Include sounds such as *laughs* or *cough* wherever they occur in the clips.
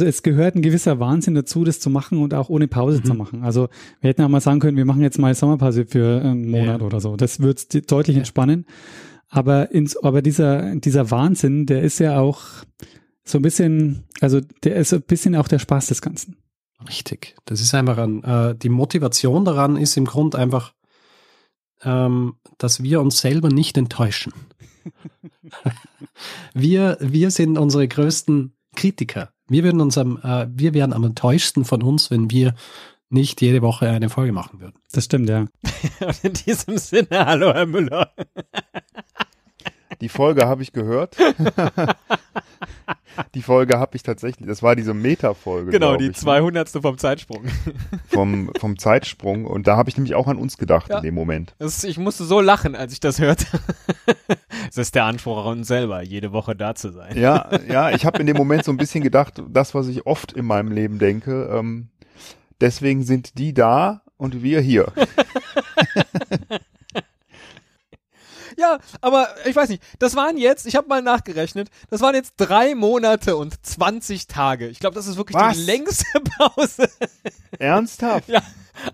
also es gehört ein gewisser Wahnsinn dazu, das zu machen und auch ohne Pause mhm. zu machen. Also wir hätten auch mal sagen können, wir machen jetzt mal Sommerpause für einen Monat ja. oder so. Das wird deutlich ja. entspannen. Aber, ins, aber dieser, dieser Wahnsinn, der ist ja auch so ein bisschen, also der ist ein bisschen auch der Spaß des Ganzen. Richtig. Das ist einfach ein, äh, die Motivation daran ist im Grund einfach, ähm, dass wir uns selber nicht enttäuschen. *laughs* wir, wir sind unsere größten Kritiker. Wir würden uns am, äh, wir wären am enttäuschten von uns, wenn wir nicht jede Woche eine Folge machen würden. Das stimmt, ja. Und *laughs* in diesem Sinne, hallo Herr Müller. Die Folge habe ich gehört. *laughs* *laughs* die Folge habe ich tatsächlich, das war diese Meta-Folge. Genau, die 200. Ne? vom Zeitsprung. *laughs* Vom, vom Zeitsprung. Und da habe ich nämlich auch an uns gedacht ja. in dem Moment. Das, ich musste so lachen, als ich das hörte. *laughs* das ist der Anspruch an uns selber, jede Woche da zu sein. Ja, ja, ich habe in dem Moment so ein bisschen gedacht, das, was ich oft in meinem Leben denke, ähm, deswegen sind die da und wir hier. Ja, aber ich weiß nicht, das waren jetzt, ich habe mal nachgerechnet, das waren jetzt drei Monate und 20 Tage. Ich glaube, das ist wirklich Was? die längste *laughs* Pause. Ernsthaft? Ja,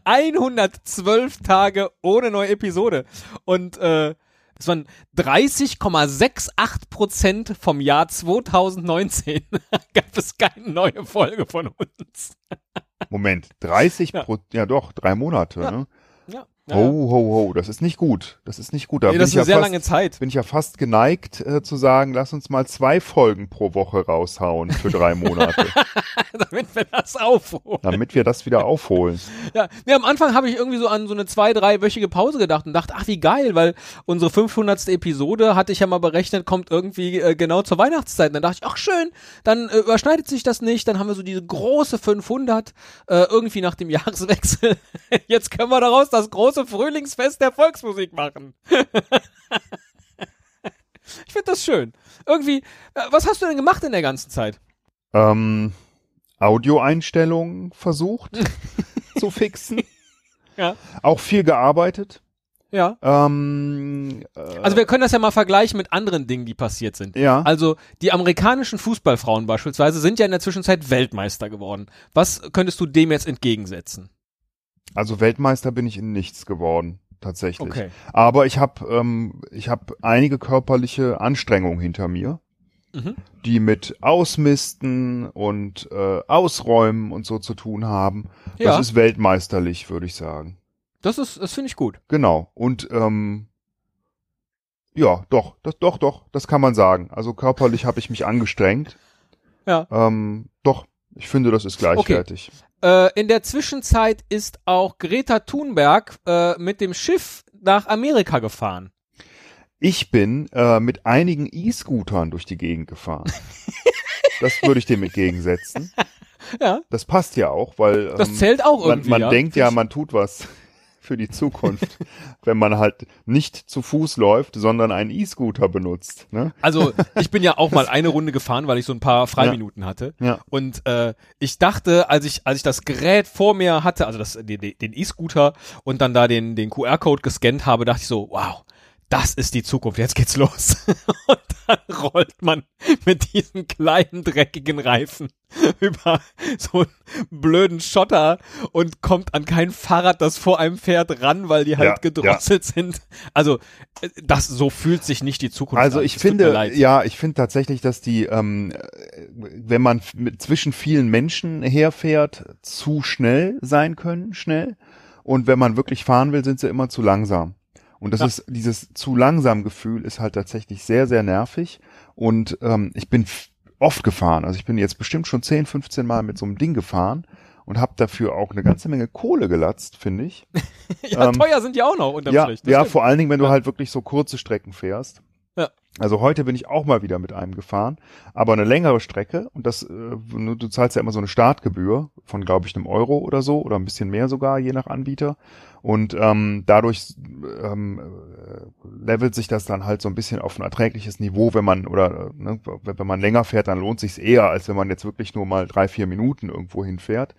112 Tage ohne neue Episode. Und äh, das waren 30,68 Prozent vom Jahr 2019. *laughs* gab es keine neue Folge von uns. Moment, 30 ja. Pro, ja doch, drei Monate. Ja. Ne? Ja. Ho, ho, ho, das ist nicht gut. Das ist nicht gut. Da nee, das ist eine ja sehr fast, lange Zeit. Bin ich ja fast geneigt äh, zu sagen, lass uns mal zwei Folgen pro Woche raushauen für drei *laughs* Monate. *laughs* Damit wir das aufholen. Damit wir das wieder aufholen. Ja, nee, am Anfang habe ich irgendwie so an so eine zwei, dreiwöchige Pause gedacht und dachte, ach wie geil, weil unsere 500. Episode hatte ich ja mal berechnet, kommt irgendwie äh, genau zur Weihnachtszeit. Und dann dachte ich, ach schön, dann äh, überschneidet sich das nicht. Dann haben wir so diese große 500 äh, irgendwie nach dem Jahreswechsel. *laughs* Jetzt können wir daraus das große große Frühlingsfest der Volksmusik machen. *laughs* ich finde das schön. Irgendwie, äh, was hast du denn gemacht in der ganzen Zeit? Ähm, Audioeinstellungen versucht *laughs* zu fixen. Ja. Auch viel gearbeitet. Ja. Ähm, äh, also wir können das ja mal vergleichen mit anderen Dingen, die passiert sind. Ja. Also die amerikanischen Fußballfrauen beispielsweise sind ja in der Zwischenzeit Weltmeister geworden. Was könntest du dem jetzt entgegensetzen? Also Weltmeister bin ich in nichts geworden, tatsächlich. Okay. Aber ich habe ähm, ich habe einige körperliche Anstrengungen hinter mir, mhm. die mit Ausmisten und äh, Ausräumen und so zu tun haben. Ja. Das ist weltmeisterlich, würde ich sagen. Das ist, das finde ich gut. Genau. Und ähm, ja, doch, das, doch, doch, das kann man sagen. Also körperlich habe ich mich angestrengt. Ja. Ähm, doch, ich finde, das ist gleichwertig. Okay. Äh, in der Zwischenzeit ist auch Greta Thunberg äh, mit dem Schiff nach Amerika gefahren. Ich bin äh, mit einigen E-Scootern durch die Gegend gefahren. *laughs* das würde ich dem entgegensetzen. *laughs* Ja. Das passt ja auch, weil das ähm, zählt auch irgendwie. Man, man ja. denkt ja, man tut was für die Zukunft, *laughs* wenn man halt nicht zu Fuß läuft, sondern einen E-Scooter benutzt. Ne? Also ich bin ja auch mal *laughs* eine Runde gefahren, weil ich so ein paar Freiminuten ja. hatte. Ja. Und äh, ich dachte, als ich als ich das Gerät vor mir hatte, also das, den E-Scooter und dann da den den QR-Code gescannt habe, dachte ich so, wow, das ist die Zukunft, jetzt geht's los. *laughs* Und dann rollt man mit diesen kleinen dreckigen Reifen *laughs* über so einen blöden Schotter und kommt an kein Fahrrad, das vor einem fährt, ran, weil die halt ja, gedrosselt ja. sind. Also äh, das so fühlt sich nicht die Zukunft also an. Also ich finde, ja, ich finde tatsächlich, dass die, ähm, wenn man zwischen vielen Menschen herfährt, zu schnell sein können, schnell. Und wenn man wirklich fahren will, sind sie immer zu langsam. Und das ja. ist dieses zu langsam Gefühl ist halt tatsächlich sehr, sehr nervig. Und ähm, ich bin oft gefahren. Also ich bin jetzt bestimmt schon 10, 15 Mal mit so einem Ding gefahren und habe dafür auch eine ganze Menge Kohle gelatzt, finde ich. *laughs* ja, ähm, teuer sind die auch noch unterm ja, Strich. Ja, vor allen Dingen, wenn du halt wirklich so kurze Strecken fährst. Ja. Also heute bin ich auch mal wieder mit einem gefahren, aber eine längere Strecke und das, äh, du zahlst ja immer so eine Startgebühr von, glaube ich, einem Euro oder so oder ein bisschen mehr sogar, je nach Anbieter. Und ähm, dadurch ähm, levelt sich das dann halt so ein bisschen auf ein erträgliches Niveau, wenn man oder ne, wenn man länger fährt, dann lohnt sich's eher, als wenn man jetzt wirklich nur mal drei, vier Minuten irgendwo hinfährt.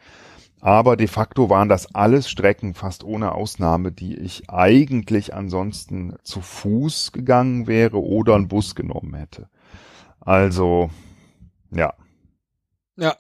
Aber de facto waren das alles Strecken, fast ohne Ausnahme, die ich eigentlich ansonsten zu Fuß gegangen wäre oder einen Bus genommen hätte. Also, ja. Ja.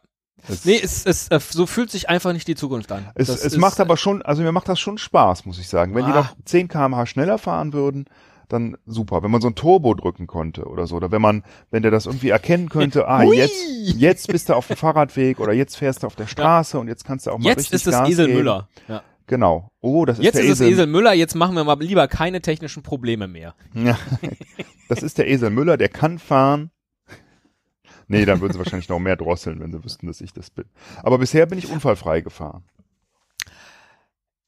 Es, Nee, es, es, äh, so fühlt sich einfach nicht die Zukunft an. es, Das es macht aber schon, also mir macht das schon Spaß, muss ich sagen. Wenn die Ah. noch 10 kmh schneller fahren würden, dann super. Wenn man so ein Turbo drücken konnte oder so, oder wenn man, wenn der das irgendwie erkennen könnte, ah, Hui! jetzt, jetzt bist du auf dem Fahrradweg oder jetzt fährst du auf der Straße und jetzt kannst du auch mal Jetzt richtig ist es Gas Esel geben. Müller. Ja. Genau. Oh, das ist Jetzt der ist es Esel. Esel Müller, jetzt machen wir mal lieber keine technischen Probleme mehr. Ja. Das ist der Esel Müller, der kann fahren. Nee, dann würden sie wahrscheinlich noch mehr drosseln, wenn sie wüssten, dass ich das bin. Aber bisher bin ich unfallfrei gefahren.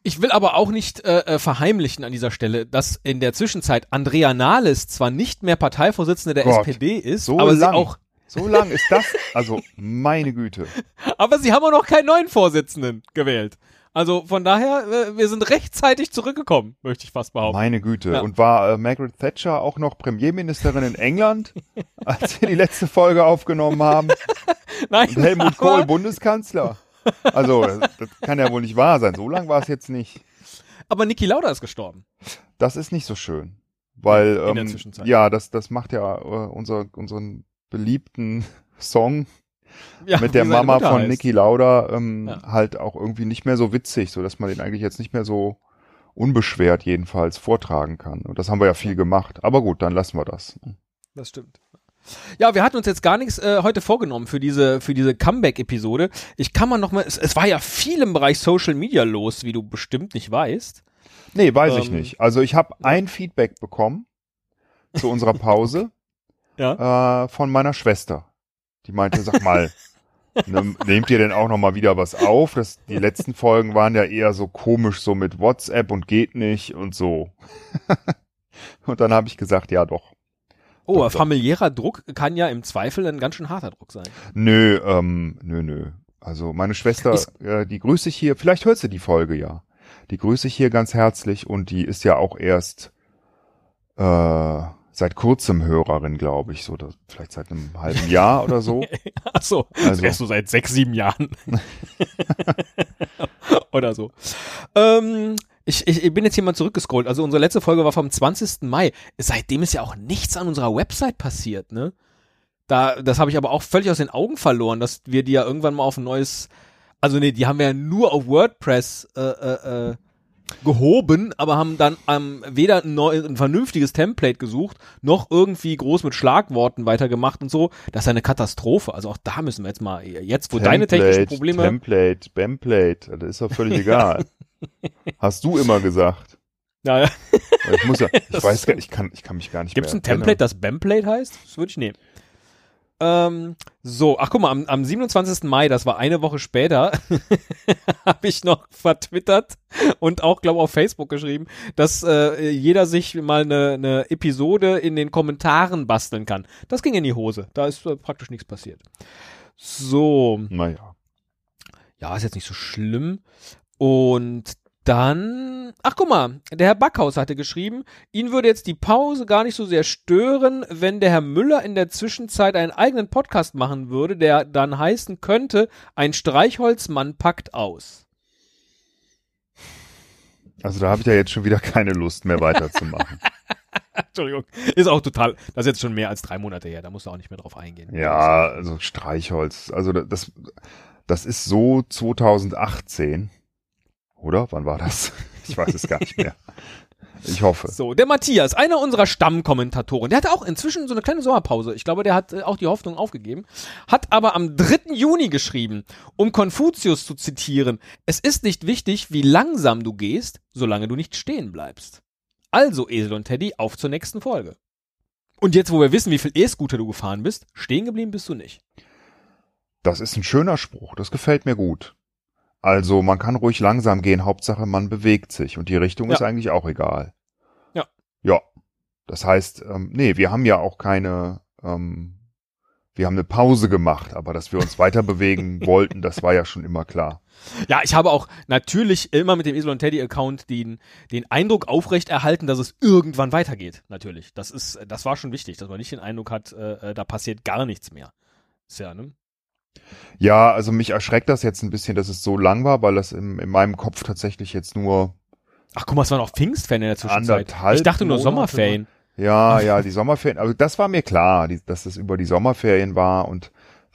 Ich will aber auch nicht äh, äh, verheimlichen an dieser Stelle, dass in der Zwischenzeit Andrea Nahles zwar nicht mehr Parteivorsitzende der Gott, SPD ist, so aber lang. sie auch, So lang ist das, also meine Güte. *laughs* aber sie haben auch noch keinen neuen Vorsitzenden gewählt. Also von daher, äh, wir sind rechtzeitig zurückgekommen, möchte ich fast behaupten. Meine Güte. Ja. Und war äh, Margaret Thatcher auch noch Premierministerin in England, *laughs* als wir die letzte Folge aufgenommen haben? *laughs* Nein, Und Helmut Kohl Bundeskanzler? Also, das, kann ja wohl nicht wahr sein. So lang war es jetzt nicht. aber Niki Lauda ist gestorben. Das ist nicht so schön. Weil, In der ähm, Zwischenzeit. ja, das, das macht ja äh, unser, unseren beliebten *laughs* Song Ja, mit der Mama Mutter von heißt. Niki Lauda ähm, Ja. halt auch irgendwie nicht mehr so witzig, so dass man den eigentlich jetzt nicht mehr so unbeschwert jedenfalls vortragen kann. Und das haben wir ja viel gemacht. Aber gut, dann lassen wir das. Das stimmt. Ja, wir hatten uns jetzt gar nichts äh, heute vorgenommen für diese für diese Comeback-Episode. Ich kann mal noch mal, es, es war ja viel im Bereich Social Media los, wie du bestimmt nicht weißt. Nee, weiß ich Ähm, nicht. Also ich habe ein Feedback bekommen zu unserer Pause *laughs* Ja. äh, von meiner Schwester. Die meinte, sag mal, *laughs* ne, nehmt ihr denn auch noch mal wieder was auf? Das, die letzten Folgen waren ja eher so komisch, so mit WhatsApp und geht nicht und so. *laughs* und dann habe ich gesagt, ja doch. Oh, Doch, familiärer Druck kann ja im Zweifel ein ganz schön harter Druck sein. Nö, ähm, nö, nö. Also meine Schwester, Ist- äh, die grüße ich hier, vielleicht hört sie die Folge ja. Die grüße ich hier ganz herzlich und die ist ja auch erst äh, seit kurzem Hörerin, glaube ich, so das, vielleicht seit einem halben Jahr oder so. *laughs* Ach so, Also- erst so seit sechs, sieben Jahren. *laughs* Oder so. Ähm, ich, ich, ich bin jetzt hier mal zurückgescrollt. Also unsere letzte Folge war vom 20. Mai. Seitdem ist ja auch nichts an unserer Website passiert, ne? Da, das habe ich aber auch völlig aus den Augen verloren, dass wir die ja irgendwann mal auf ein neues, also nee, die haben wir ja nur auf WordPress äh, äh, äh, gehoben, aber haben dann ähm, weder ein, neu, ein vernünftiges Template gesucht, noch irgendwie groß mit Schlagworten weitergemacht und so. Das ist eine Katastrophe. Also auch da müssen wir jetzt mal, jetzt wo deine technischen Probleme. Template, Bemplate, das ist doch völlig *laughs* egal. Hast du immer gesagt. Ja, ja. Weil Ich muss ja, ich *laughs* weiß gar ich kann, ich kann mich gar nicht Gibt es mehr ein Template, das Bemplate heißt? Das würde ich nehmen. Ähm, so, ach guck mal, am, am 27. Mai, das war eine Woche später, *laughs* habe ich noch vertwittert und auch, glaube auf Facebook geschrieben, dass äh, jeder sich mal eine, eine Episode in den Kommentaren basteln kann. Das ging in die Hose. Da ist äh, praktisch nichts passiert. So, Naja. ja, ist jetzt nicht so schlimm. Und dann, ach guck mal, der Herr Backhaus hatte geschrieben, ihn würde jetzt die Pause gar nicht so sehr stören, wenn der Herr Müller in der Zwischenzeit einen eigenen Podcast machen würde, der dann heißen könnte, ein Streichholzmann packt aus. Also da habe ich ja jetzt schon wieder keine Lust mehr weiterzumachen. *laughs* Entschuldigung, ist auch total, das ist jetzt schon mehr als drei Monate her, da musst du auch nicht mehr drauf eingehen. ja, also Streichholz. Also das, das ist so 2018. Oder? Wann war das? *laughs* Ich weiß es gar nicht mehr. Ich hoffe. So, der Matthias, einer unserer Stammkommentatoren, der hatte auch inzwischen so eine kleine Sommerpause. Ich glaube, der hat äh, auch die Hoffnung aufgegeben. Hat aber am 3. Juni geschrieben, um Konfuzius zu zitieren, es ist nicht wichtig, wie langsam du gehst, solange du nicht stehen bleibst. Also, Esel und Teddy, auf zur nächsten Folge. Und jetzt, wo wir wissen, wie viel E-Scooter du gefahren bist, stehen geblieben bist du nicht. Das ist ein schöner Spruch. Das gefällt mir gut. Also man kann ruhig langsam gehen, Hauptsache man bewegt sich und die Richtung Ja. ist eigentlich auch egal. Ja. Ja. Das heißt, ähm, nee, wir haben ja auch keine, ähm, wir haben eine Pause gemacht, aber dass wir uns weiter bewegen *laughs* wollten, das war ja schon immer klar. Ja, ich habe auch natürlich immer mit dem Esel und Teddy Account den, den Eindruck aufrechterhalten, dass es irgendwann weitergeht. Natürlich. Das ist, das war schon wichtig, dass man nicht den Eindruck hat, äh, äh, da passiert gar nichts mehr. Ist ja, ne? Ja, also mich erschreckt das jetzt ein bisschen, dass es so lang war, weil das in, in meinem Kopf tatsächlich jetzt nur, Ach guck mal, es waren auch Pfingstferien in der Zwischenzeit. Ich dachte nur Sommerferien. ja, ja, die Sommerferien, also das war mir klar, die, dass es über die Sommerferien war und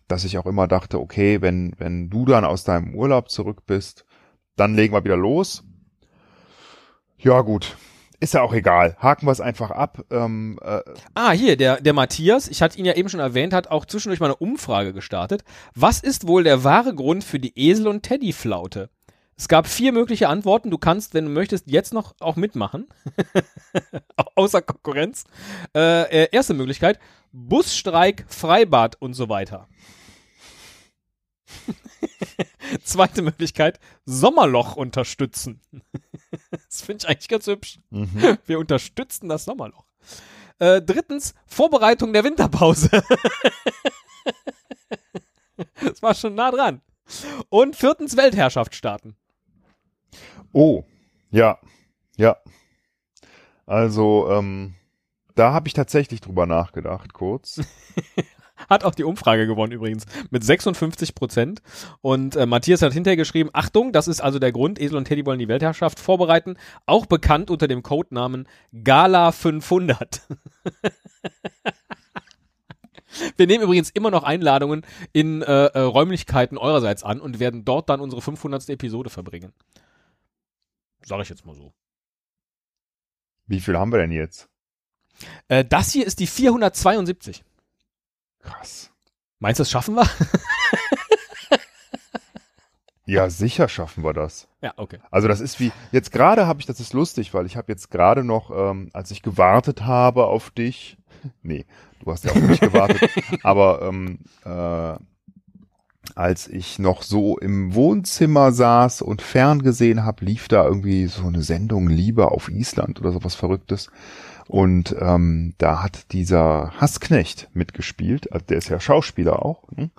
dass ich auch immer dachte, okay, wenn, wenn du dann aus deinem Urlaub zurück bist, dann legen wir wieder los. Ja, gut. Ist ja auch egal. Haken wir es einfach ab. Ähm, äh, Ah, hier, der, der Matthias, ich hatte ihn ja eben schon erwähnt, hat auch zwischendurch mal eine Umfrage gestartet. Was ist wohl der wahre Grund für die Esel- und Teddy-Flaute? Es gab vier mögliche Antworten. Du kannst, wenn du möchtest, jetzt noch auch mitmachen. Au- *laughs* Außer Konkurrenz. Äh, äh, erste Möglichkeit, Busstreik, Freibad und so weiter. *laughs* Zweite Möglichkeit, Sommerloch unterstützen. *laughs* das finde ich eigentlich ganz hübsch. mhm. *laughs* Wir unterstützen das Sommerloch. Äh, drittens, Vorbereitung der Winterpause. das war schon nah dran. Und viertens, Weltherrschaft starten. Oh, ja, ja. Also, ähm, da habe ich tatsächlich drüber nachgedacht, kurz. Hat auch die Umfrage gewonnen übrigens mit 56 Prozent. Und äh, Matthias hat hinterher geschrieben, Achtung, das ist also der Grund, Esel und Teddy wollen die Weltherrschaft vorbereiten, auch bekannt unter dem Codenamen Gala 500. *laughs* Wir nehmen übrigens immer noch Einladungen in äh, äh, Räumlichkeiten eurerseits an und werden dort dann unsere 500. Episode verbringen. Sag ich jetzt mal so. Wie viel haben wir denn jetzt? Äh, das hier ist die 472. Krass. Meinst du, das schaffen wir? *laughs* Ja, sicher schaffen wir das. ja, okay. Also das ist wie, jetzt gerade habe ich, das ist lustig, weil ich habe jetzt gerade noch, ähm, als ich gewartet habe auf dich, *laughs* nee, du hast ja auf mich gewartet, *laughs* aber ähm, äh, als ich noch so im Wohnzimmer saß und ferngesehen habe, lief da irgendwie so eine Sendung Liebe auf Island oder sowas Verrücktes. Und ähm, da hat dieser Hassknecht mitgespielt, also der ist ja Schauspieler auch. Ne?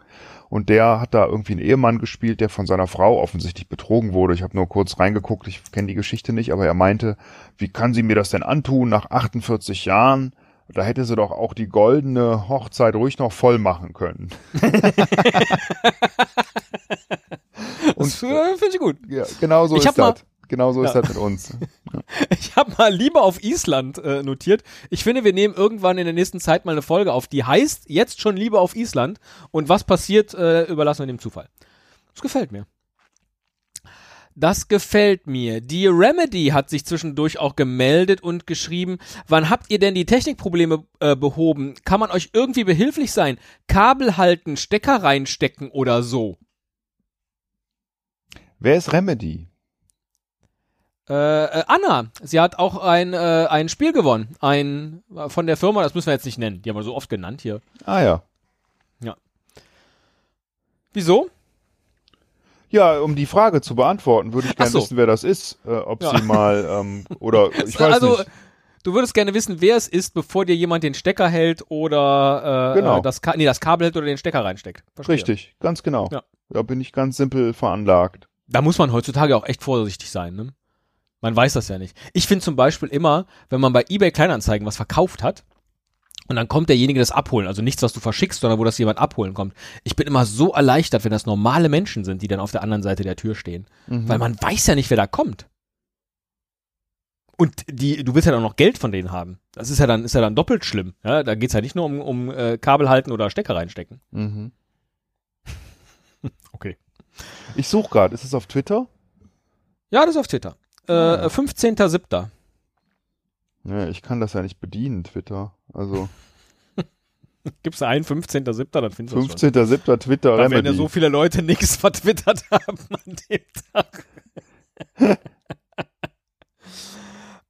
Und der hat da irgendwie einen Ehemann gespielt, der von seiner Frau offensichtlich betrogen wurde. Ich habe nur kurz reingeguckt, ich kenne die Geschichte nicht, aber er meinte, wie kann sie mir das denn antun nach 48 Jahren? Da hätte sie doch auch die goldene Hochzeit ruhig noch voll machen können. *laughs* Das äh, finde ich gut. Ja, genau so Ich ist das. Genau so ist Ja. das mit uns. *laughs* Ich habe mal Liebe auf Island äh, notiert. Ich finde, wir nehmen irgendwann in der nächsten Zeit mal eine Folge auf, die heißt jetzt schon Liebe auf Island. Und was passiert, äh, überlassen wir dem Zufall. Das gefällt mir. Das gefällt mir. Die Remedy hat sich zwischendurch auch gemeldet und geschrieben, wann habt ihr denn die Technikprobleme äh, behoben? Kann man euch irgendwie behilflich sein? Kabel halten, Stecker reinstecken oder so? Wer ist Remedy? Äh, äh, Anna, sie hat auch ein, äh, ein Spiel gewonnen. Ein äh, von der Firma, das müssen wir jetzt nicht nennen. Die haben wir so oft genannt hier. Ah ja. Wieso? Ja, um die Frage zu beantworten, würde ich gerne so. wissen, wer das ist. Äh, ob Ja. sie mal, ähm, oder *laughs* ich weiß also, nicht. du würdest gerne wissen, wer es ist, bevor dir jemand den Stecker hält oder äh, Genau. äh, das, Ka nee, das Kabel hält oder den Stecker reinsteckt. Verstehe. Richtig, ganz genau. Ja. Da bin ich ganz simpel veranlagt. Da muss man heutzutage auch echt vorsichtig sein, ne? Man weiß das ja nicht. Ich finde zum Beispiel immer, wenn man bei eBay Kleinanzeigen was verkauft hat und dann kommt derjenige das abholen, also nichts, was du verschickst, sondern wo das jemand abholen kommt. Ich bin immer so erleichtert, wenn das normale Menschen sind, die dann auf der anderen Seite der Tür stehen. Mhm. Weil man weiß ja nicht, wer da kommt. Und die, du willst ja dann noch Geld von denen haben. Das ist ja dann, ist ja dann doppelt schlimm. Ja, da geht's ja nicht nur um, um äh, Kabel halten oder Stecker reinstecken. Mhm. *laughs* Okay. Ich suche gerade, ist es auf Twitter? Ja, das ist auf Twitter. Äh, Ah. 15.07. Ja, ich kann das ja nicht bedienen, Twitter. Also Gibst du ein 15.07., dann findest du es schon. 15.07. Twitter Da werden ja so viele Leute nichts *laughs* vertwittert haben an dem Tag. *laughs*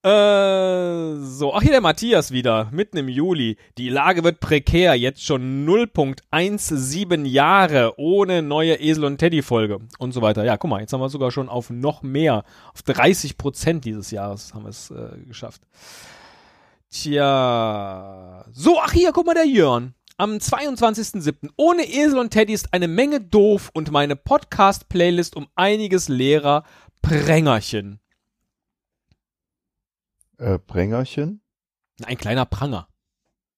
äh, so, ach hier der Matthias wieder, mitten im Juli. Die Lage wird prekär, jetzt schon 0.17 Jahre ohne neue Esel- und Teddy-Folge und so weiter. Ja, guck mal, jetzt haben wir sogar schon auf noch mehr, auf 30 Prozent dieses Jahres haben wir es äh, geschafft. Tja. So, ach hier, guck mal, der Jörn. Am 22.07. Ohne Esel und Teddy ist eine Menge doof und meine Podcast-Playlist um einiges leerer. Prängerchen. Äh, Brängerchen? Ein kleiner Pranger.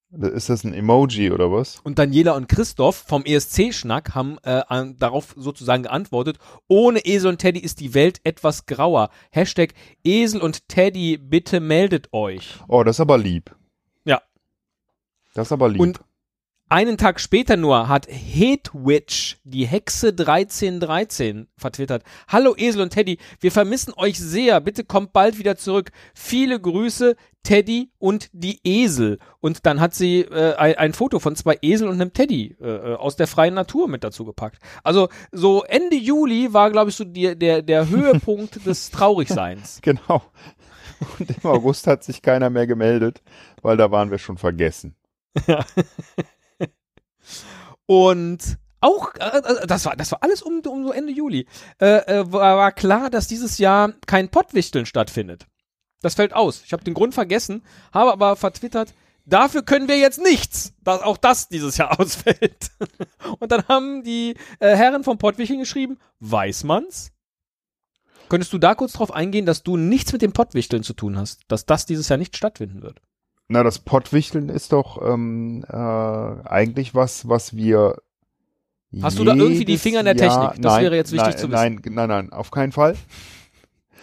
Ist das ein Emoji oder was? Und Daniela und Christoph vom ESC-Schnack haben äh, an, darauf sozusagen geantwortet, ohne Esel und Teddy ist die Welt etwas grauer. Hashtag Esel und Teddy, bitte meldet euch. Oh, das ist aber lieb. Ja. Das ist aber lieb. Und Einen Tag später nur hat Hedwitch, die Hexe 1313, vertwittert. Hallo Esel und Teddy, wir vermissen euch sehr. Bitte kommt bald wieder zurück. Viele Grüße, Teddy und die Esel. Und dann hat sie äh, ein, ein Foto von zwei Esel und einem Teddy äh, aus der freien Natur mit dazu gepackt. Also so Ende Juli war, glaube ich, so die, der, der *laughs* Höhepunkt des Traurigseins. *laughs* Genau. Und im August hat sich keiner mehr gemeldet, weil da waren wir schon vergessen. Ja. *laughs* Und auch, äh, äh, das war, das war alles um, um so Ende Juli, äh, äh, war, war klar, dass dieses Jahr kein Pottwichteln stattfindet. Das fällt aus. Ich habe den Grund vergessen, habe aber vertwittert, dafür können wir jetzt nichts, dass auch das dieses Jahr *laughs* ausfällt. Und dann haben die äh, Herren vom Pottwichteln geschrieben, weiß man's? Könntest du da kurz drauf eingehen, dass du nichts mit dem Pottwichteln zu tun hast, dass das dieses Jahr nicht stattfinden wird? Na, das Pottwichteln ist doch ähm, äh, eigentlich was, was wir. Hast du da irgendwie die Finger in der Jahr, Technik? Das nein, wäre jetzt wichtig nein, zu wissen. Nein, nein, nein, auf keinen Fall.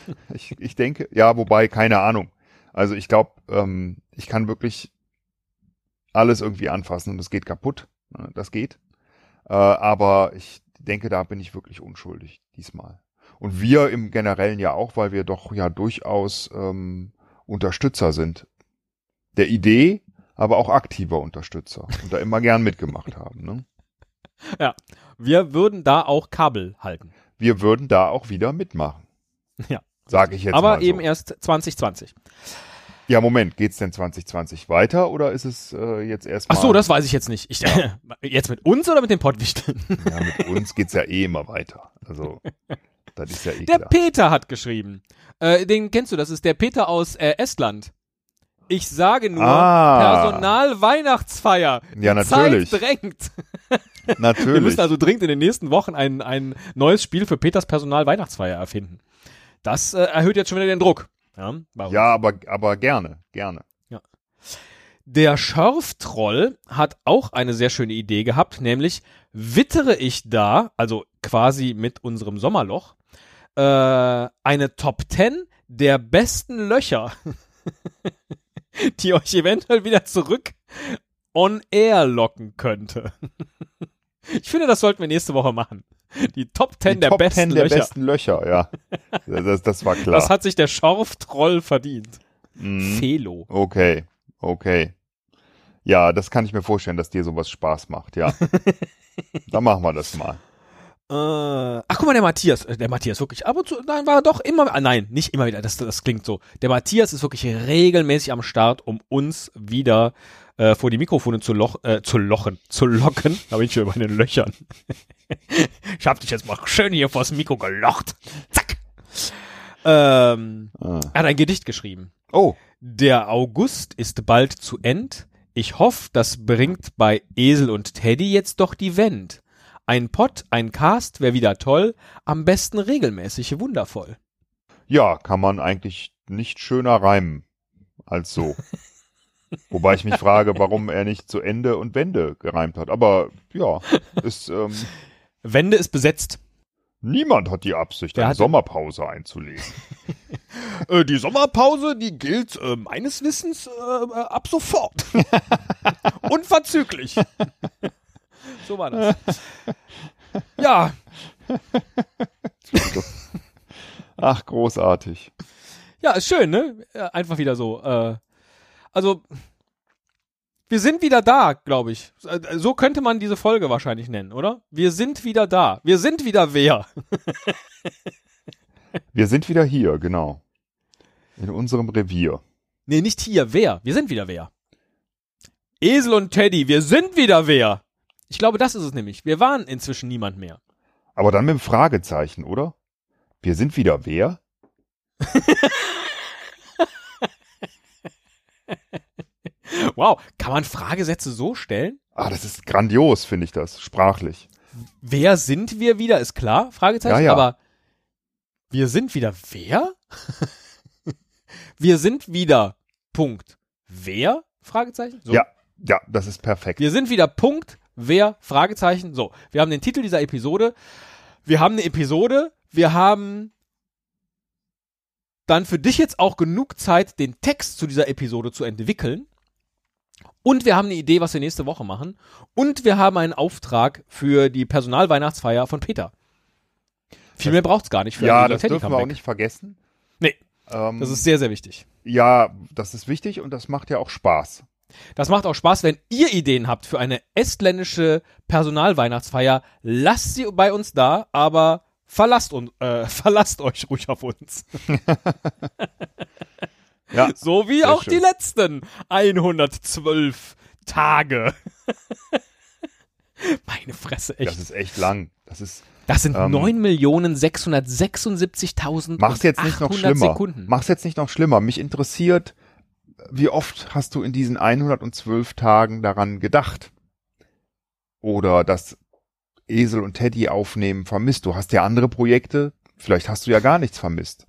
*laughs* ich, ich denke, ja, wobei, keine Ahnung. Also ich glaube, ähm, ich kann wirklich alles irgendwie anfassen und es geht kaputt. Ne, Das geht. Äh, aber ich denke, da bin ich wirklich unschuldig diesmal. Und wir im Generellen ja auch, weil wir doch ja durchaus ähm, Unterstützer sind der Idee, aber auch aktiver Unterstützer und da immer gern mitgemacht haben. Ne? Wir würden da auch Kabel halten. Wir würden da auch wieder mitmachen. *laughs* Ja. Sage ich jetzt Aber mal so. eben erst 2020. Ja, Moment, geht's denn 2020 weiter oder ist es äh, jetzt erstmal? Ach so, das weiß ich jetzt nicht. Ich, *laughs* jetzt mit uns oder mit dem Pottwichteln? *laughs* Ja, mit uns geht's ja eh immer weiter. Also, das ist ja eh Der klar. Peter hat geschrieben. Äh, den kennst du, das ist der Peter aus äh, Estland. Ich sage nur, Ah. Personal-Weihnachtsfeier. Ja, natürlich. Zeit drängt. *laughs* Wir Natürlich. müssen also dringend in den nächsten Wochen ein, ein neues Spiel für Peters Personal-Weihnachtsfeier erfinden. Das äh, erhöht jetzt schon wieder den Druck. Ja, ja, aber, aber gerne, gerne. Der Schorftroll hat auch eine sehr schöne Idee gehabt, nämlich wittere ich da, also quasi mit unserem Sommerloch, äh, eine Top 10 der besten Löcher, *laughs* *laughs* die euch eventuell wieder zurück on air locken könnte. *laughs* Ich finde, das sollten wir nächste Woche machen. Die Top 10 Die der Top besten 10 der Löcher. besten Löcher, ja. *laughs* Das, das war klar. Das hat sich der Schorftroll verdient. Mhm. Felo. Okay, okay. Ja, das kann ich mir vorstellen, dass dir sowas Spaß macht, ja. Dann machen wir das mal. Äh, ach, guck mal, der Matthias, äh, der Matthias wirklich ab und zu, nein, war doch immer, ah, nein, nicht immer wieder, das, das klingt so. Der Matthias ist wirklich regelmäßig am Start, um uns wieder äh, vor die Mikrofone zu, loch, äh, zu lochen, zu locken. Da bin ich schon bei den Löchern. *laughs* ich hab dich jetzt mal schön hier vors Mikro gelocht. Zack. Ähm, Ah. er hat ein Gedicht geschrieben. Oh, Der August ist bald zu End. Ich hoffe, das bringt bei Esel und Teddy jetzt doch die Wend. Ein Pott, ein Cast wär wieder toll, am besten regelmäßig wundervoll. ja, kann man eigentlich nicht schöner reimen als so. *laughs* Wobei ich mich frage, warum er nicht zu Ende und Wende gereimt hat. Aber ja, ist, ähm, Wende ist besetzt. niemand hat die Absicht, eine Sommerpause einzulegen. *laughs* Äh, die Sommerpause, die gilt äh, meines Wissens äh, äh, ab sofort. *laughs* Unverzüglich. So war das. Ja, *laughs* Ach, großartig. Ja, ist schön, ne? Einfach wieder so. Äh, also, wir sind wieder da, glaube ich. So könnte man diese Folge wahrscheinlich nennen, oder? Wir sind wieder da. Wir sind wieder wer? *laughs* Wir sind wieder hier, genau. In unserem Revier. Nee, nicht hier, wer? Wir sind wieder wer. Esel und Teddy, wir sind wieder wer. Ich glaube, das ist es nämlich. Wir waren inzwischen niemand mehr. Aber dann mit dem Fragezeichen, oder? Wir sind wieder wer? *laughs* Wow, kann man Fragesätze so stellen? Ah, das ist grandios, finde ich das, sprachlich. Wer sind wir wieder, ist klar, Fragezeichen, Ja, ja. aber wir sind wieder wer? *laughs* wir sind wieder Punkt. Wer? Fragezeichen? So. Ja, ja, das ist perfekt. Wir sind wieder Punkt. Wer? Fragezeichen. So. Wir haben den Titel dieser Episode. Wir haben eine Episode. Wir haben dann für dich jetzt auch genug Zeit, den Text zu dieser Episode zu entwickeln. Und wir haben eine Idee, was wir nächste Woche machen. Und wir haben einen Auftrag für die Personalweihnachtsfeier von Peter. Viel mehr braucht's gar nicht für Ja, das dürfen wir auch nicht vergessen. Nee, Ähm, das ist sehr, sehr wichtig. ja, das ist wichtig und das macht ja auch Spaß. Das macht auch Spaß, wenn ihr Ideen habt für eine estländische Personalweihnachtsfeier. Lasst sie bei uns da, aber verlasst, uns, äh, *laughs* verlasst euch ruhig auf uns. *laughs* Ja, *laughs* So wie auch schön. die letzten 112 Tage. Meine Fresse, echt. das ist echt lang. Das ist, Das sind Ähm, 9.676.000 mach's jetzt nicht noch schlimmer. Sekunden. Mach's jetzt nicht noch schlimmer. Mich interessiert, wie oft hast du in diesen 112 Tagen daran gedacht? Oder das Esel und Teddy aufnehmen vermisst? Du hast ja andere Projekte. Vielleicht hast du ja gar nichts vermisst.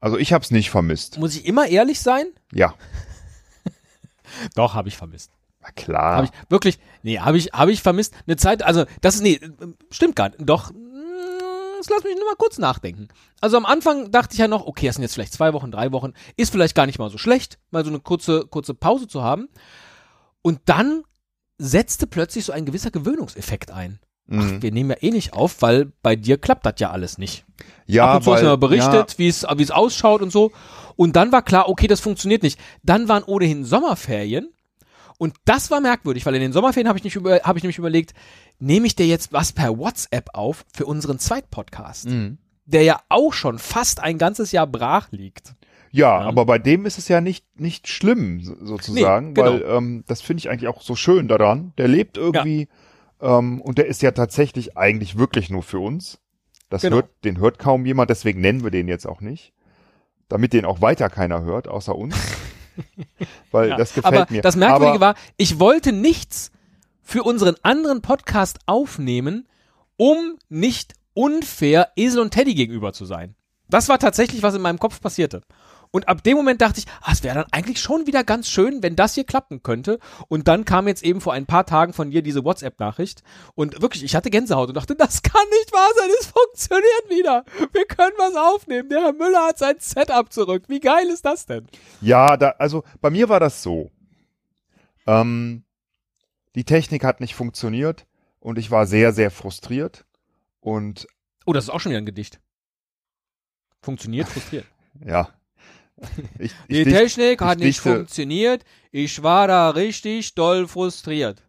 Also ich hab's nicht vermisst. Muss ich immer ehrlich sein? Ja, *laughs* Doch, habe ich vermisst. na klar. Habe ich wirklich, nee, habe ich, habe ich vermisst. Eine Zeit, also das ist, nee, stimmt gar nicht. Doch, jetzt lass mich nur mal kurz nachdenken. Also am Anfang dachte ich ja noch, okay, das sind jetzt vielleicht zwei Wochen, drei Wochen, ist vielleicht gar nicht mal so schlecht, mal so eine kurze, kurze Pause zu haben. Und dann setzte plötzlich so ein gewisser Gewöhnungseffekt ein. Ach, Mhm. wir nehmen ja eh nicht auf, weil bei dir klappt das ja alles nicht. ja, Ab und zu hast weil- du mal berichtet, wie es wie es ausschaut und so. Und dann war klar, okay, das funktioniert nicht. Dann waren ohnehin Sommerferien. Und das war merkwürdig, weil in den Sommerferien habe ich, nicht über, hab ich nämlich überlegt, nehme ich dir jetzt was per WhatsApp auf für unseren Zweitpodcast, Mhm. der ja auch schon fast ein ganzes Jahr brach liegt. Ja, Ja. aber bei dem ist es ja nicht, nicht schlimm, so- sozusagen, Nee, genau. weil ähm, das finde ich eigentlich auch so schön daran. Der lebt irgendwie ähm, und der ist ja tatsächlich eigentlich wirklich nur für uns. Das Genau. hört, den hört kaum jemand, deswegen nennen wir den jetzt auch nicht. Damit den auch weiter keiner hört, außer uns. *laughs* weil Ja. das gefällt Aber mir. das Merkwürdige aber, war, ich wollte nichts für unseren anderen Podcast aufnehmen, um nicht unfair Esel und Teddy gegenüber zu sein. Das war tatsächlich, was in meinem Kopf passierte. Und ab dem Moment dachte ich, ah, es wäre dann eigentlich schon wieder ganz schön, wenn das hier klappen könnte. Und dann kam jetzt eben vor ein paar Tagen von dir diese WhatsApp-Nachricht. Und wirklich, ich hatte Gänsehaut und dachte, das kann nicht wahr sein, es funktioniert wieder. Wir können was aufnehmen. Der Herr Müller hat sein Setup zurück. Wie geil ist das denn? ja, da, also bei mir war das so. Ähm, die Technik hat nicht funktioniert und ich war sehr, sehr frustriert. Und Oh, das ist auch schon wieder ein Gedicht. Funktioniert, frustriert. *laughs* ja. Ich, ich Die dicht- Technik hat ich nicht dichte- funktioniert. Ich war da richtig doll frustriert.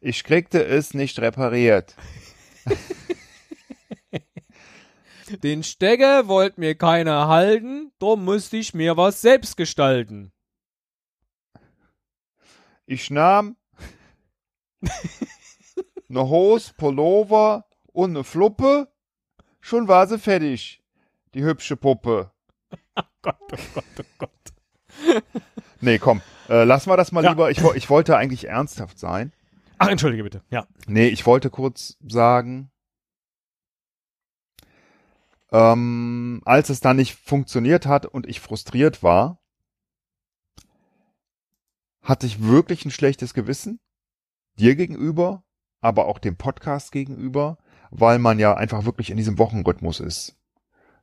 Ich kriegte es nicht repariert. *laughs* Den Stecker wollte mir keiner halten, drum musste ich mir was selbst gestalten. Ich nahm *laughs* ne Hose, Pullover und ne Fluppe. Schon war sie fertig, die hübsche Puppe. *laughs* Gott, oh Gott, oh Gott. *laughs* Nee, komm, äh, lassen wir das mal Ja. lieber. Ich, ich wollte eigentlich ernsthaft sein. Ach, entschuldige bitte. Ja. Nee, ich wollte kurz sagen, ähm, als es dann nicht funktioniert hat und ich frustriert war, hatte ich wirklich ein schlechtes Gewissen dir gegenüber, aber auch dem Podcast gegenüber, weil man ja einfach wirklich in diesem Wochenrhythmus ist.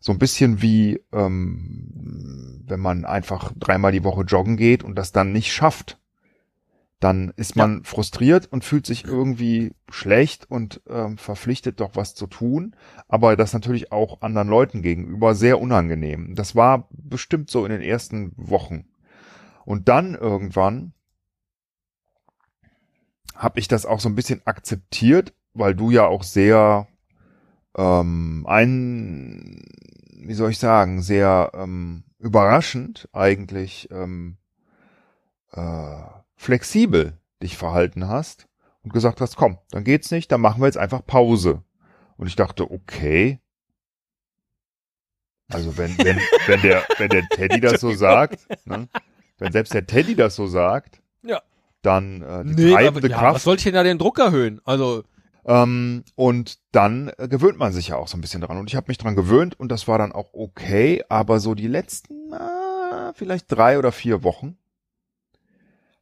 So ein bisschen wie, ähm, wenn man einfach dreimal die Woche joggen geht und das dann nicht schafft dann ist man frustriert und fühlt sich irgendwie schlecht und ähm, verpflichtet doch was zu tun, aber das natürlich auch anderen Leuten gegenüber sehr unangenehm. Das war bestimmt so in den ersten Wochen. Und dann irgendwann habe ich das auch so ein bisschen akzeptiert, weil du ja auch sehr ähm, ein, wie soll ich sagen, sehr ähm, überraschend eigentlich ähm, äh, flexibel dich verhalten hast und gesagt hast, komm, dann geht's nicht, dann machen wir jetzt einfach Pause. Und ich dachte, okay. Also wenn, wenn, *laughs* wenn der, wenn der Teddy das so sagt, ne, wenn selbst der Teddy das so sagt, Ja. dann äh, die Nee, treibende aber, ja, was Kraft. soll ich denn da den Druck erhöhen? Also, Ähm, und dann äh, gewöhnt man sich ja auch so ein bisschen dran. Und ich habe mich dran gewöhnt und das war dann auch okay. Aber so die letzten, äh, vielleicht drei oder vier Wochen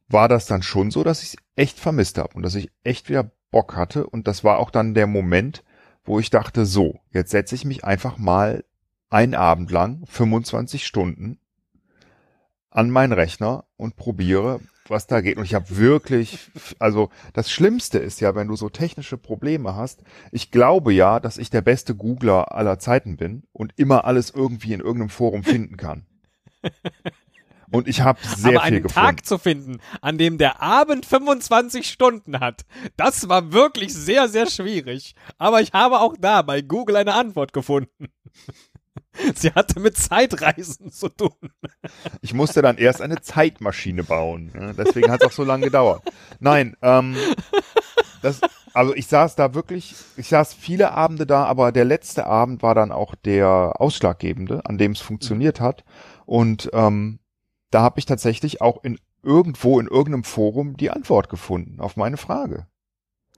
war das dann schon so, dass ich es echt vermisst habe und dass ich echt wieder Bock hatte. Und das war auch dann der Moment, wo ich dachte, so, jetzt setze ich mich einfach mal einen Abend lang, 25 Stunden, an meinen Rechner und probiere, was da geht. Und ich habe wirklich, also das Schlimmste ist ja, wenn du so technische Probleme hast. Ich glaube ja, dass ich der beste Googler aller Zeiten bin und immer alles irgendwie in irgendeinem Forum finden kann. Und ich habe sehr Aber viel einen gefunden. Tag zu finden, an dem der Abend 25 Stunden hat, das war wirklich sehr, sehr schwierig. Aber ich habe auch da bei Google eine Antwort gefunden. *laughs* Sie hatte mit Zeitreisen zu tun. Ich musste dann erst eine Zeitmaschine bauen. Ne? Deswegen hat es auch so lange gedauert. Nein, ähm, das, also ich saß da wirklich, ich saß viele Abende da, aber der letzte Abend war dann auch der ausschlaggebende, an dem es funktioniert hat. Und ähm, da habe ich tatsächlich auch in irgendwo in irgendeinem Forum die Antwort gefunden auf meine Frage.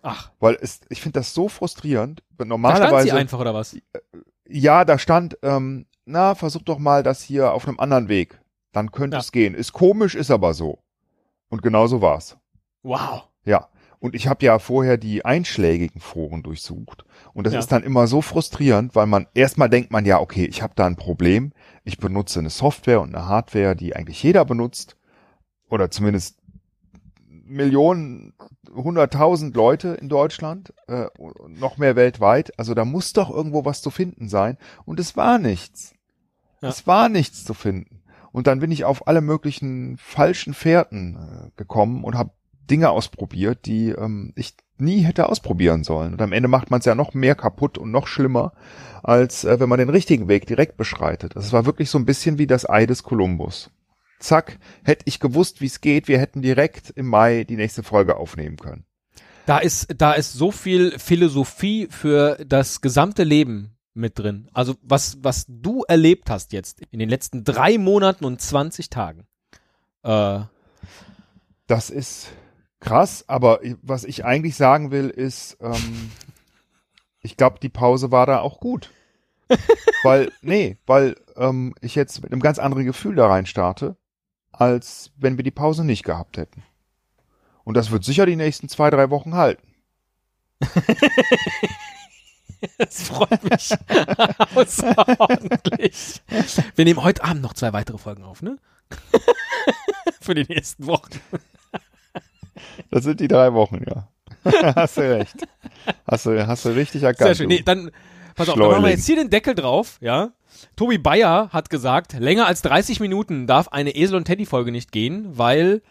Ach, Weil es, ich finde das so frustrierend. da stand Normalerweise sie einfach oder was? Ja, da stand, ähm, na, versuch doch mal das hier auf einem anderen Weg. Dann könnte Ja. es gehen. Ist komisch, ist aber so. Und genau so war's. Wow. Ja. Und ich habe ja vorher die einschlägigen Foren durchsucht. Und das Ja. ist dann immer so frustrierend, weil man erstmal denkt man ja, okay, ich habe da ein Problem. Ich benutze eine Software und eine Hardware, die eigentlich jeder benutzt. Oder zumindest Millionen, hunderttausend Leute in Deutschland, äh, und noch mehr weltweit. Also da muss doch irgendwo was zu finden sein. Und es war nichts. Ja. Es war nichts zu finden. Und dann bin ich auf alle möglichen falschen Fährten äh, gekommen und habe Dinge ausprobiert, die ähm, ich nie hätte ausprobieren sollen. Und am Ende macht man es ja noch mehr kaputt und noch schlimmer, als äh, wenn man den richtigen Weg direkt beschreitet. Das war wirklich so ein bisschen wie das Ei des Kolumbus. Zack, hätte ich gewusst, wie es geht, wir hätten direkt im Mai die nächste Folge aufnehmen können. Da ist, da ist so viel Philosophie für das gesamte Leben mit drin. Also was, was du erlebt hast jetzt in den letzten drei Monaten und 20 Tagen. Äh, Das ist krass, aber was ich eigentlich sagen will, ist, ähm, ich glaube, die Pause war da auch gut. *laughs* weil, nee, weil ähm, ich jetzt mit einem ganz anderen Gefühl da rein starte, als wenn wir die Pause nicht gehabt hätten. Und das wird sicher die nächsten zwei, drei Wochen halten. *laughs* Das freut mich *laughs* außerordentlich. Wir nehmen heute Abend noch zwei weitere Folgen auf, ne? *laughs* Für die nächsten Wochen. Das sind die drei Wochen, ja. hast du recht. Hast du, hast du richtig erkannt. Sehr schön. Nee, dann, pass auf, dann machen wir jetzt hier den Deckel drauf, ja. Tobi Bayer hat gesagt, länger als 30 Minuten darf eine Esel- und Teddy-Folge nicht gehen, weil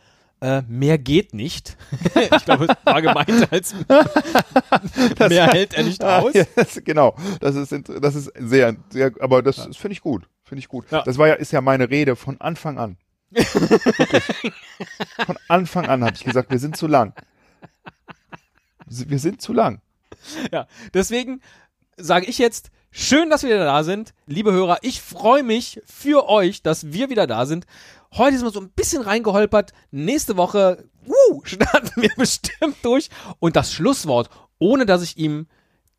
äh, mehr geht nicht. *laughs* ich glaube, es war gemeint als *laughs* mehr hält er nicht Ah, aus. ja, das, genau, das ist, das ist sehr, sehr aber das das finde ich gut, finde ich gut. Ja. Das war ja, ist ja meine Rede von Anfang an. Von Anfang an habe ich gesagt, wir sind zu lang. Wir sind zu lang. Ja, deswegen sage ich jetzt, schön, dass wir wieder da sind. Liebe Hörer, ich freue mich für euch, dass wir wieder da sind. Heute sind wir so ein bisschen reingeholpert. Nächste Woche wuh, *laughs* starten wir bestimmt durch. Und das Schlusswort, ohne dass ich ihm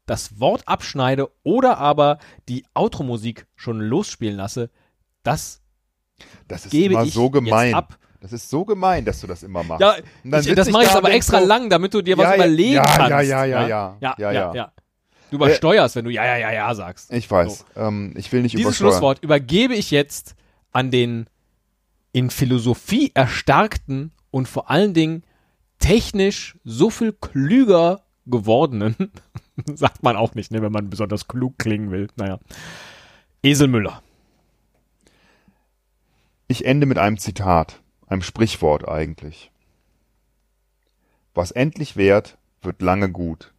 das Wort abschneide oder aber die Outro-Musik schon losspielen lasse, das Das ist gebe immer ich so gemein. jetzt ab. Das ist so gemein, dass du das immer machst. Ja, ich, das mache ich da aber extra so, lang, damit du dir was Ja, ja, überlegen ja, kannst. ja, ja, ja, ja, ja, ja, ja, ja. Du übersteuerst, wenn du ja, ja, ja, ja sagst. Ich weiß. Ähm, ich will nicht Dieses übersteuern. Schlusswort übergebe ich jetzt an den in Philosophie erstarkten und vor allen Dingen technisch so viel klüger gewordenen, *laughs* sagt man auch nicht, ne, wenn man besonders klug klingen will. Naja. Esel Müller. Ich ende mit einem Zitat, einem Sprichwort eigentlich. Was endlich währt, wird lange gut.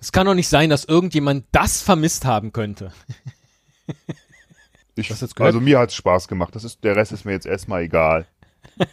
Es kann doch nicht sein, dass irgendjemand das vermisst haben könnte. *laughs* Ich, also mir hat's Spaß gemacht. Das ist, der Rest ist mir jetzt erstmal egal. *laughs*